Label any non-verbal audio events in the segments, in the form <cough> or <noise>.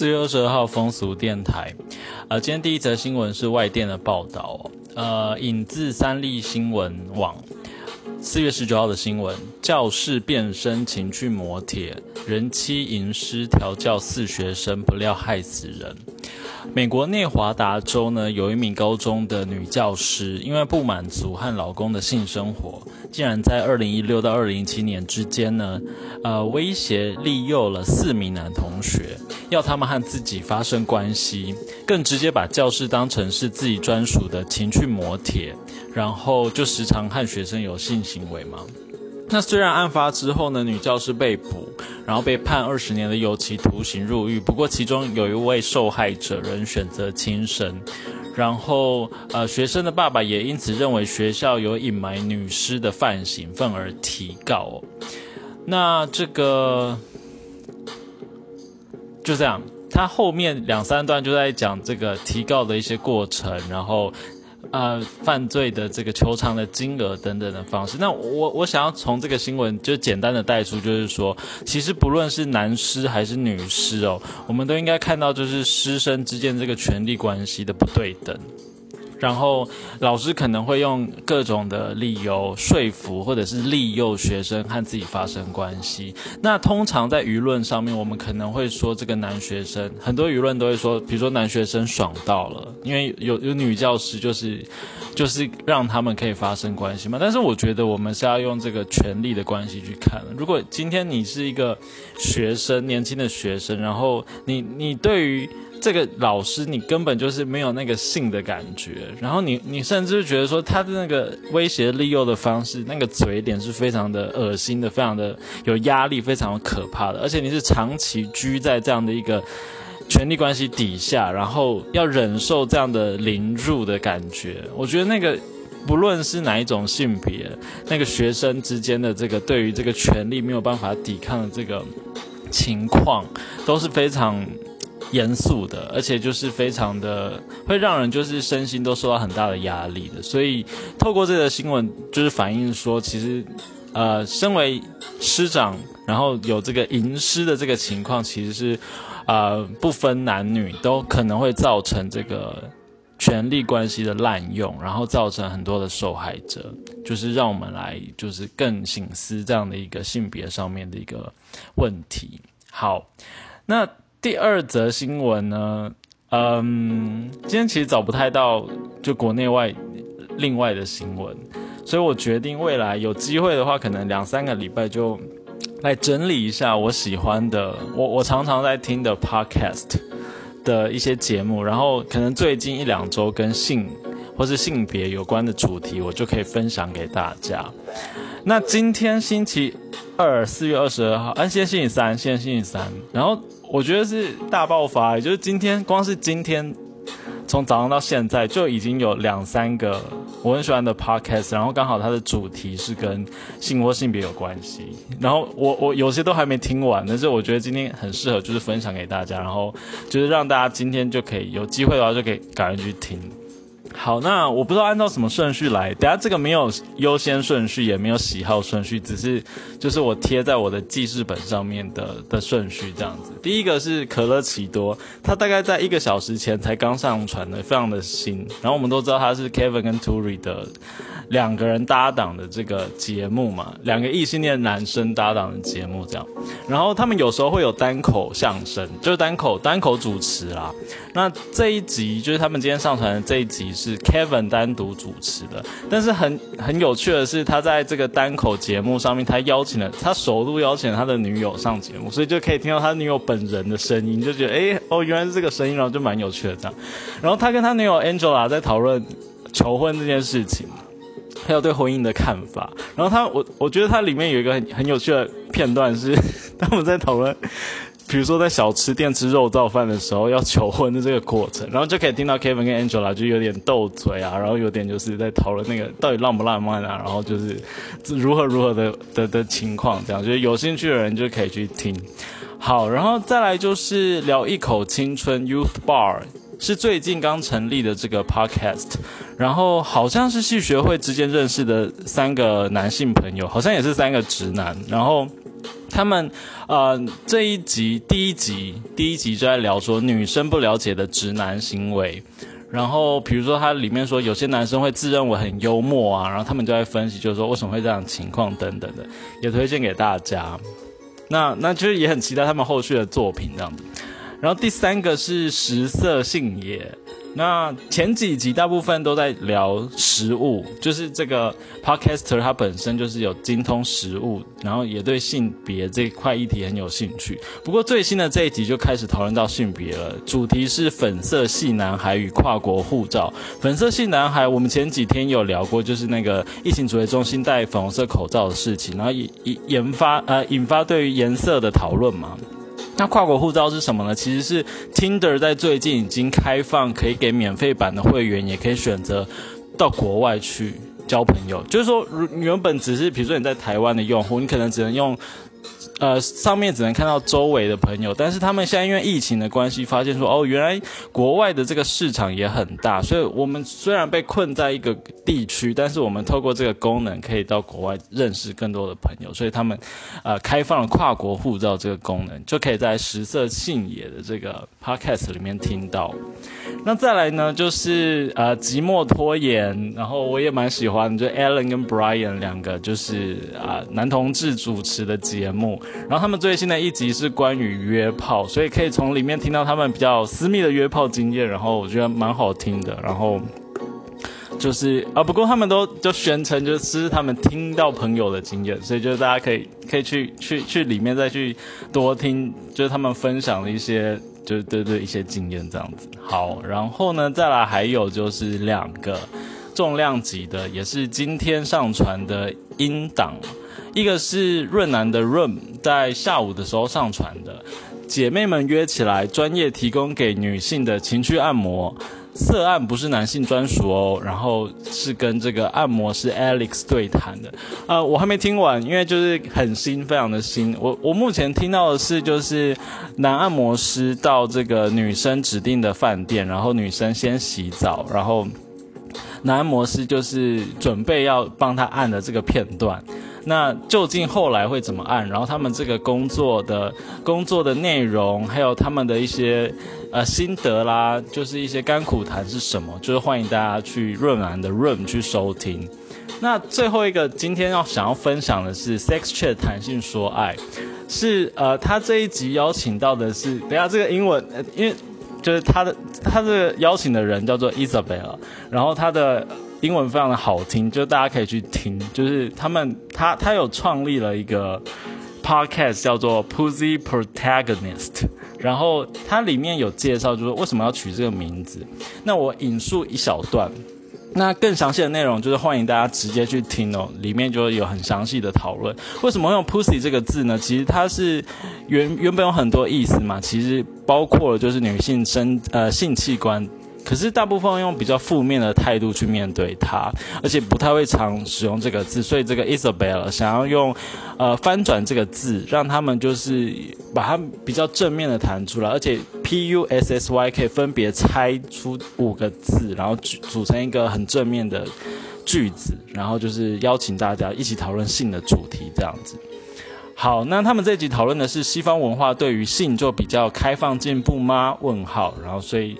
四月二十二号风俗电台，呃，今天第一则新闻是外电的报道，呃，引自三立新闻网。四月十九号的新闻：教室变身情趣磨铁，人妻吟诗调教四学生，不料害死人。美国内华达州呢，有一名高中的女教师，因为不满足和老公的性生活，竟然在二零一六到二零一七年之间呢，呃，威胁利诱了四名男同学，要他们和自己发生关系，更直接把教室当成是自己专属的情趣磨铁。然后就时常和学生有性行为嘛。那虽然案发之后呢，女教师被捕，然后被判二十年的有期徒刑入狱。不过其中有一位受害者仍选择轻生。然后呃，学生的爸爸也因此认为学校有隐瞒女尸的犯行，愤而提告。那这个就这样，他后面两三段就在讲这个提告的一些过程，然后。呃，犯罪的这个求偿的金额等等的方式，那我我想要从这个新闻就简单的带出，就是说，其实不论是男师还是女师哦，我们都应该看到，就是师生之间这个权力关系的不对等。然后老师可能会用各种的理由说服，或者是利诱学生和自己发生关系。那通常在舆论上面，我们可能会说这个男学生，很多舆论都会说，比如说男学生爽到了，因为有有女教师就是就是让他们可以发生关系嘛。但是我觉得我们是要用这个权力的关系去看。如果今天你是一个学生，年轻的学生，然后你你对于这个老师，你根本就是没有那个性的感觉，然后你你甚至觉得说他的那个威胁利诱的方式，那个嘴脸是非常的恶心的，非常的有压力，非常可怕的，而且你是长期居在这样的一个权力关系底下，然后要忍受这样的凌辱的感觉，我觉得那个不论是哪一种性别，那个学生之间的这个对于这个权力没有办法抵抗的这个情况，都是非常。严肃的，而且就是非常的会让人就是身心都受到很大的压力的，所以透过这个新闻就是反映说，其实，呃，身为师长，然后有这个吟诗的这个情况，其实是，呃，不分男女都可能会造成这个权力关系的滥用，然后造成很多的受害者，就是让我们来就是更醒思这样的一个性别上面的一个问题。好，那。第二则新闻呢，嗯，今天其实找不太到就国内外另外的新闻，所以我决定未来有机会的话，可能两三个礼拜就来整理一下我喜欢的，我我常常在听的 podcast 的一些节目，然后可能最近一两周跟性或是性别有关的主题，我就可以分享给大家。那今天星期二，四月二十二号，啊，今天星期三，现在星期三，然后。我觉得是大爆发，也就是今天，光是今天，从早上到现在就已经有两三个我很喜欢的 podcast，然后刚好它的主题是跟性或性别有关系，然后我我有些都还没听完，但是我觉得今天很适合，就是分享给大家，然后就是让大家今天就可以有机会的话就可以赶紧去听。好，那我不知道按照什么顺序来，等下这个没有优先顺序，也没有喜好顺序，只是就是我贴在我的记事本上面的的顺序这样子。第一个是可乐奇多，他大概在一个小时前才刚上传的，非常的新。然后我们都知道他是 Kevin 跟 Turi 的。两个人搭档的这个节目嘛，两个异性恋男生搭档的节目这样，然后他们有时候会有单口相声，就是单口单口主持啦。那这一集就是他们今天上传的这一集是 Kevin 单独主持的，但是很很有趣的是，他在这个单口节目上面，他邀请了他首度邀请他的女友上节目，所以就可以听到他女友本人的声音，就觉得哎哦原来是这个声音，然后就蛮有趣的这样。然后他跟他女友 Angela 在讨论求婚这件事情。还有对婚姻的看法，然后他我我觉得他里面有一个很很有趣的片段是 <laughs> 他们在讨论，比如说在小吃店吃肉燥饭的时候要求婚的这个过程，然后就可以听到 Kevin 跟 Angela 就有点斗嘴啊，然后有点就是在讨论那个到底浪不浪漫啊，然后就是如何如何的的的情况，这样就是有兴趣的人就可以去听。好，然后再来就是聊一口青春 Youth Bar。是最近刚成立的这个 podcast，然后好像是戏学会之间认识的三个男性朋友，好像也是三个直男，然后他们呃这一集第一集第一集就在聊说女生不了解的直男行为。然后，比如说，它里面说有些男生会自认为很幽默啊，然后他们就在分析，就是说为什么会这样情况等等的，也推荐给大家。那那其实也很期待他们后续的作品这样子。然后第三个是食色性也。那前几集大部分都在聊食物，就是这个 podcaster 他本身就是有精通食物，然后也对性别这块议题很有兴趣。不过最新的这一集就开始讨论到性别了，主题是粉色系男孩与跨国护照。粉色系男孩，我们前几天有聊过，就是那个疫情指挥中心戴粉红色口罩的事情，然后引引研发呃引发对于颜色的讨论嘛。那跨国护照是什么呢？其实是 Tinder 在最近已经开放，可以给免费版的会员，也可以选择到国外去交朋友。就是说，原本只是比如说你在台湾的用户，你可能只能用。呃，上面只能看到周围的朋友，但是他们现在因为疫情的关系，发现说哦，原来国外的这个市场也很大，所以我们虽然被困在一个地区，但是我们透过这个功能可以到国外认识更多的朋友，所以他们呃开放了跨国护照这个功能，就可以在食色性也的这个 podcast 里面听到。那再来呢，就是呃寂寞拖延，然后我也蛮喜欢，就 Alan 跟 Brian 两个就是啊男同志主持的节节目。然后他们最新的一集是关于约炮，所以可以从里面听到他们比较私密的约炮经验，然后我觉得蛮好听的。然后就是啊，不过他们都就宣称就是他们听到朋友的经验，所以就是大家可以可以去去去里面再去多听，就是他们分享的一些就是对对一些经验这样子。好，然后呢再来还有就是两个重量级的，也是今天上传的音档。一个是润南的润在下午的时候上传的，姐妹们约起来，专业提供给女性的情趣按摩，色按不是男性专属哦。然后是跟这个按摩师 Alex 对谈的，呃，我还没听完，因为就是很新，非常的新。我我目前听到的是，就是男按摩师到这个女生指定的饭店，然后女生先洗澡，然后男按摩师就是准备要帮她按的这个片段。那究竟后来会怎么按？然后他们这个工作的工作的内容，还有他们的一些呃心得啦，就是一些甘苦谈是什么？就是欢迎大家去润安的 Room 去收听。那最后一个今天要想要分享的是 Sex Chat 谈性说爱，是呃他这一集邀请到的是，等下这个英文，因为就是他的他的邀请的人叫做 Isabel，然后他的。英文非常的好听，就大家可以去听。就是他们，他他有创立了一个 podcast 叫做 Pussy Protagonist，然后它里面有介绍，就是为什么要取这个名字。那我引述一小段，那更详细的内容就是欢迎大家直接去听哦，里面就有很详细的讨论。为什么用 Pussy 这个字呢？其实它是原原本有很多意思嘛，其实包括了就是女性生呃性器官。可是大部分用比较负面的态度去面对它，而且不太会常使用这个字，所以这个 Isabel 想要用，呃翻转这个字，让他们就是把它比较正面的弹出来，而且 P U S S Y 可以分别猜出五个字，然后组成一个很正面的句子，然后就是邀请大家一起讨论性的主题这样子。好，那他们这集讨论的是西方文化对于性就比较开放进步吗？问号，然后所以。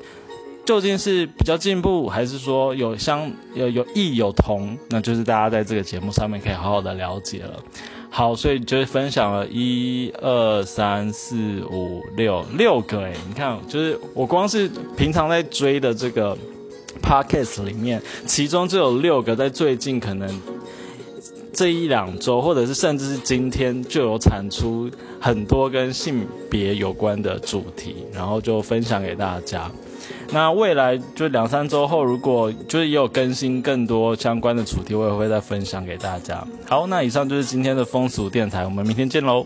究竟是比较进步，还是说有相有有异有同？那就是大家在这个节目上面可以好好的了解了。好，所以就是分享了一二三四五六六个诶，你看，就是我光是平常在追的这个 podcast 里面，其中就有六个在最近可能这一两周，或者是甚至是今天就有产出很多跟性别有关的主题，然后就分享给大家。那未来就两三周后，如果就是也有更新更多相关的主题，我也会再分享给大家。好，那以上就是今天的风俗电台，我们明天见喽。